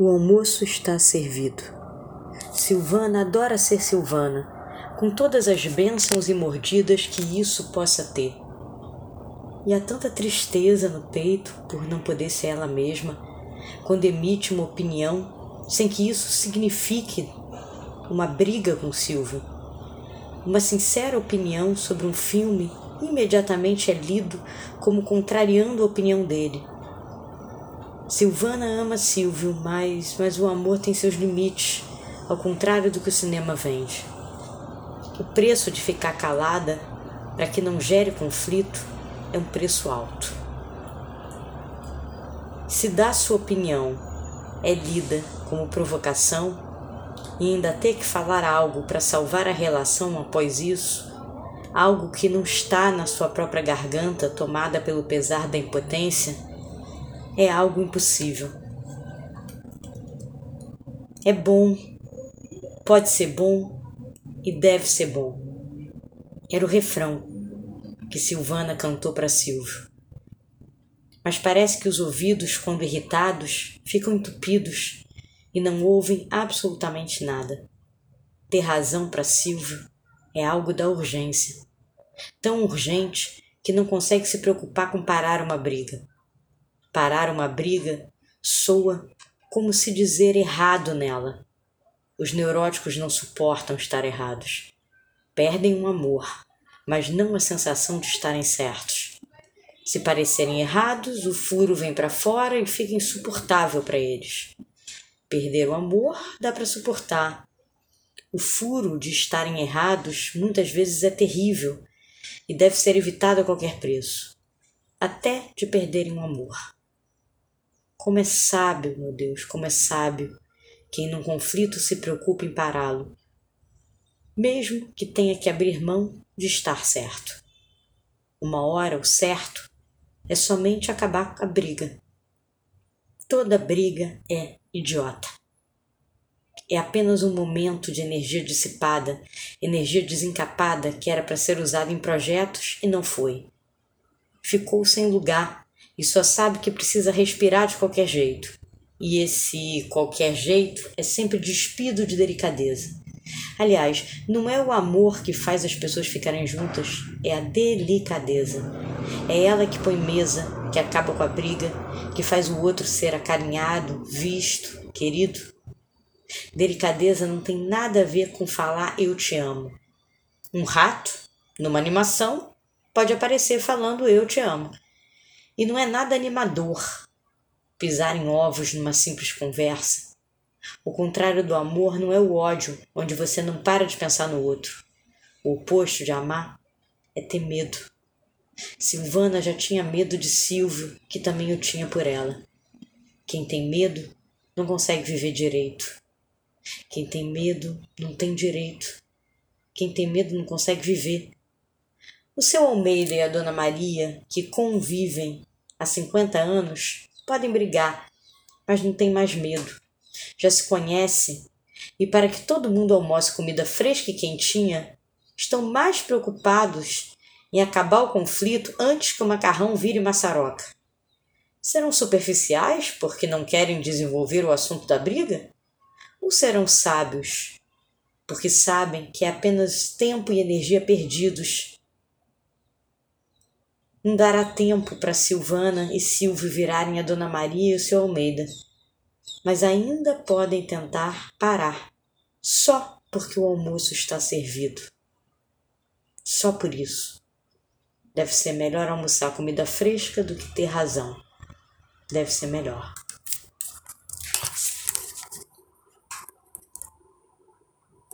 O almoço está servido. Silvana adora ser Silvana, com todas as bênçãos e mordidas que isso possa ter. E há tanta tristeza no peito por não poder ser ela mesma, quando emite uma opinião sem que isso signifique uma briga com Silvio. Uma sincera opinião sobre um filme imediatamente é lido como contrariando a opinião dele Silvana ama Silvio, mas, mas o amor tem seus limites, ao contrário do que o cinema vende. O preço de ficar calada para que não gere conflito é um preço alto. Se dar sua opinião é lida como provocação e ainda ter que falar algo para salvar a relação após isso, algo que não está na sua própria garganta tomada pelo pesar da impotência, é algo impossível. É bom, pode ser bom e deve ser bom. Era o refrão que Silvana cantou para Silvio. Mas parece que os ouvidos, quando irritados, ficam entupidos e não ouvem absolutamente nada. Ter razão para Silvio é algo da urgência, tão urgente que não consegue se preocupar com parar uma briga. Parar uma briga soa como se dizer errado nela. Os neuróticos não suportam estar errados. Perdem um amor, mas não a sensação de estarem certos. Se parecerem errados, o furo vem para fora e fica insuportável para eles. Perder o amor dá para suportar. O furo de estarem errados muitas vezes é terrível e deve ser evitado a qualquer preço até de perderem o amor. Como é sábio, meu Deus, como é sábio quem num conflito se preocupa em pará-lo, mesmo que tenha que abrir mão de estar certo. Uma hora o certo é somente acabar com a briga. Toda briga é idiota. É apenas um momento de energia dissipada, energia desencapada que era para ser usada em projetos e não foi. Ficou sem lugar e só sabe que precisa respirar de qualquer jeito. E esse qualquer jeito é sempre despido de delicadeza. Aliás, não é o amor que faz as pessoas ficarem juntas, é a delicadeza. É ela que põe mesa, que acaba com a briga, que faz o outro ser acarinhado, visto, querido. Delicadeza não tem nada a ver com falar eu te amo. Um rato, numa animação, pode aparecer falando eu te amo. E não é nada animador pisar em ovos numa simples conversa. O contrário do amor não é o ódio, onde você não para de pensar no outro. O oposto de amar é ter medo. Silvana já tinha medo de Silvio, que também o tinha por ela. Quem tem medo não consegue viver direito. Quem tem medo não tem direito. Quem tem medo não consegue viver. O seu Almeida e a Dona Maria, que convivem há 50 anos, podem brigar, mas não tem mais medo. Já se conhece e para que todo mundo almoce comida fresca e quentinha, estão mais preocupados em acabar o conflito antes que o macarrão vire maçaroca. Serão superficiais porque não querem desenvolver o assunto da briga? Ou serão sábios porque sabem que é apenas tempo e energia perdidos não dará tempo para Silvana e Silvio virarem a Dona Maria e o seu Almeida, mas ainda podem tentar parar, só porque o almoço está servido. Só por isso. Deve ser melhor almoçar comida fresca do que ter razão. Deve ser melhor.